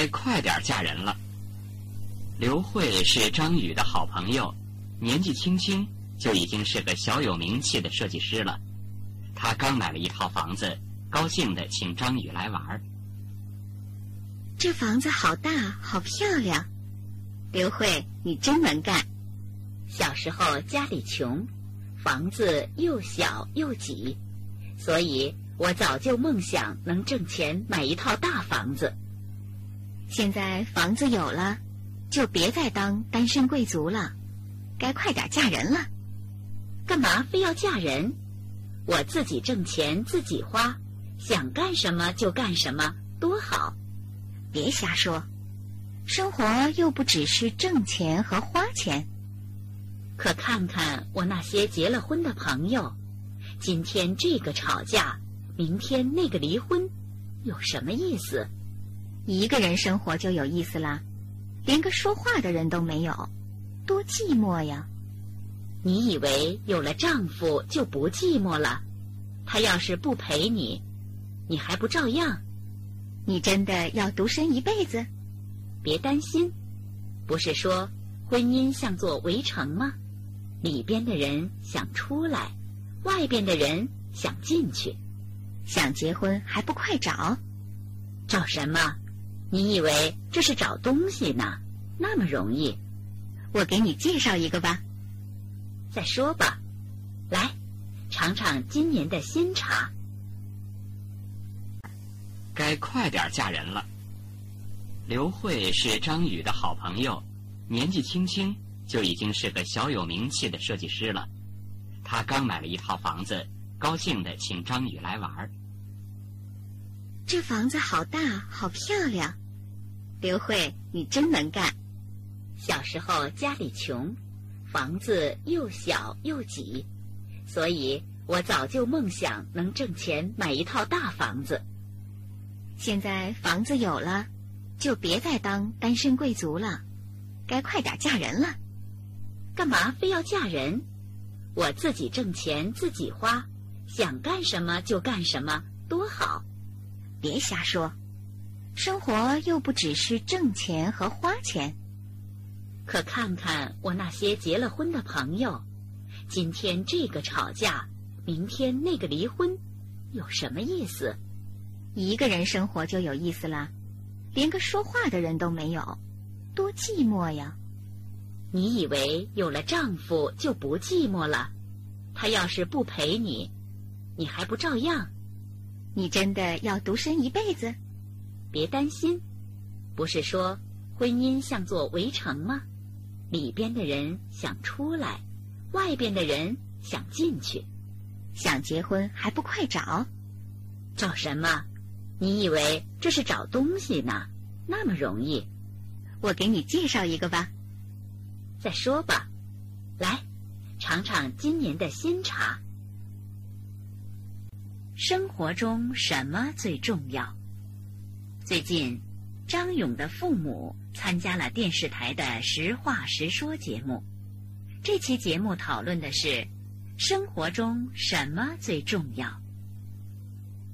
该快点嫁人了。刘慧是张宇的好朋友，年纪轻轻就已经是个小有名气的设计师了。他刚买了一套房子，高兴的请张宇来玩儿。这房子好大，好漂亮。刘慧，你真能干。小时候家里穷，房子又小又挤，所以我早就梦想能挣钱买一套大房子。现在房子有了，就别再当单身贵族了，该快点嫁人了。干嘛非要嫁人？我自己挣钱自己花，想干什么就干什么，多好。别瞎说，生活又不只是挣钱和花钱。可看看我那些结了婚的朋友，今天这个吵架，明天那个离婚，有什么意思？一个人生活就有意思了，连个说话的人都没有，多寂寞呀！你以为有了丈夫就不寂寞了？他要是不陪你，你还不照样？你真的要独身一辈子？别担心，不是说婚姻像座围城吗？里边的人想出来，外边的人想进去。想结婚还不快找？找什么？你以为这是找东西呢？那么容易？我给你介绍一个吧。再说吧，来，尝尝今年的新茶。该快点嫁人了。刘慧是张宇的好朋友，年纪轻轻就已经是个小有名气的设计师了。他刚买了一套房子，高兴的请张宇来玩儿。这房子好大，好漂亮。刘慧，你真能干。小时候家里穷，房子又小又挤，所以我早就梦想能挣钱买一套大房子。现在房子有了，就别再当单身贵族了，该快点嫁人了。干嘛非要嫁人？我自己挣钱自己花，想干什么就干什么，多好。别瞎说，生活又不只是挣钱和花钱。可看看我那些结了婚的朋友，今天这个吵架，明天那个离婚，有什么意思？一个人生活就有意思了，连个说话的人都没有，多寂寞呀！你以为有了丈夫就不寂寞了？他要是不陪你，你还不照样？你真的要独身一辈子？别担心，不是说婚姻像座围城吗？里边的人想出来，外边的人想进去。想结婚还不快找？找什么？你以为这是找东西呢？那么容易？我给你介绍一个吧。再说吧，来，尝尝今年的新茶。生活中什么最重要？最近，张勇的父母参加了电视台的《实话实说》节目。这期节目讨论的是生活中什么最重要。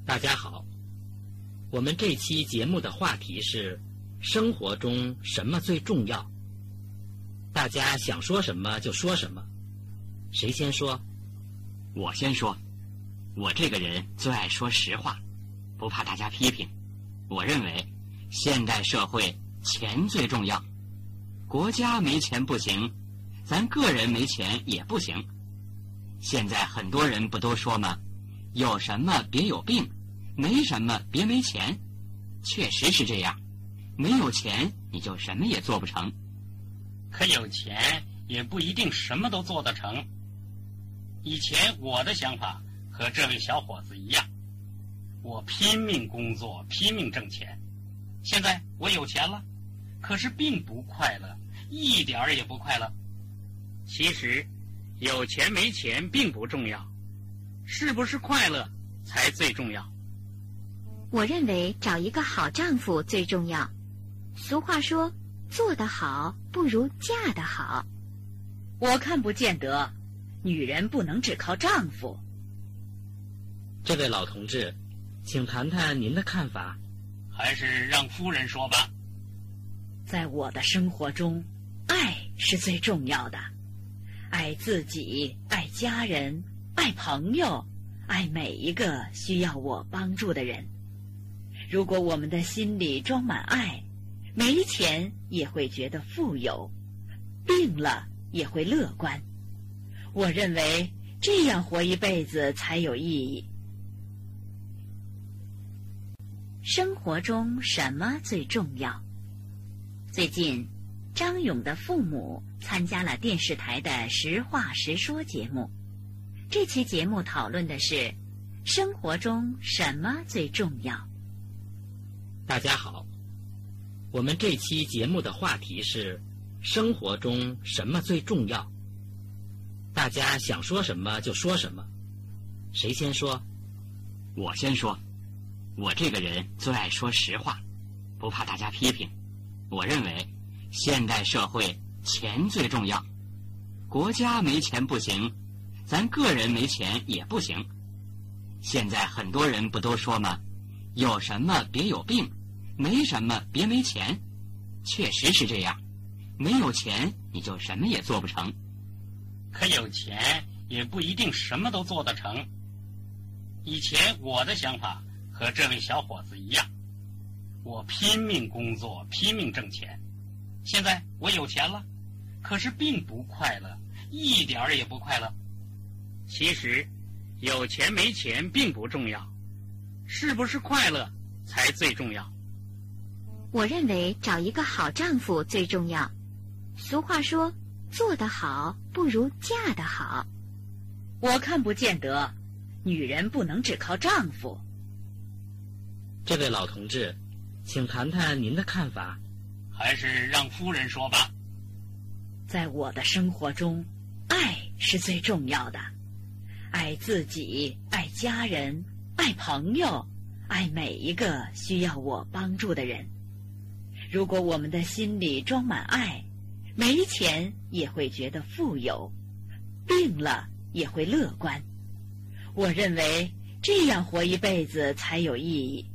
大家好。我们这期节目的话题是：生活中什么最重要？大家想说什么就说什么。谁先说？我先说。我这个人最爱说实话，不怕大家批评。我认为，现代社会钱最重要。国家没钱不行，咱个人没钱也不行。现在很多人不都说吗？有什么别有病。没什么，别没钱，确实是这样。没有钱，你就什么也做不成。可有钱也不一定什么都做得成。以前我的想法和这位小伙子一样，我拼命工作，拼命挣钱。现在我有钱了，可是并不快乐，一点儿也不快乐。其实，有钱没钱并不重要，是不是快乐才最重要。我认为找一个好丈夫最重要。俗话说：“做得好不如嫁得好。”我看不见得，女人不能只靠丈夫。这位老同志，请谈谈您的看法。还是让夫人说吧。在我的生活中，爱是最重要的。爱自己，爱家人，爱朋友，爱每一个需要我帮助的人。如果我们的心里装满爱，没钱也会觉得富有，病了也会乐观。我认为这样活一辈子才有意义。生活中什么最重要？最近，张勇的父母参加了电视台的《实话实说》节目。这期节目讨论的是生活中什么最重要。大家好，我们这期节目的话题是生活中什么最重要。大家想说什么就说什么，谁先说？我先说。我这个人最爱说实话，不怕大家批评。我认为，现代社会钱最重要。国家没钱不行，咱个人没钱也不行。现在很多人不都说吗？有什么别有病，没什么别没钱。确实是这样，没有钱你就什么也做不成。可有钱也不一定什么都做得成。以前我的想法和这位小伙子一样。我拼命工作，拼命挣钱。现在我有钱了，可是并不快乐，一点儿也不快乐。其实，有钱没钱并不重要，是不是快乐才最重要。我认为找一个好丈夫最重要。俗话说：“做得好不如嫁得好。”我看不见得，女人不能只靠丈夫。这位老同志。请谈谈您的看法，还是让夫人说吧。在我的生活中，爱是最重要的。爱自己，爱家人，爱朋友，爱每一个需要我帮助的人。如果我们的心里装满爱，没钱也会觉得富有，病了也会乐观。我认为这样活一辈子才有意义。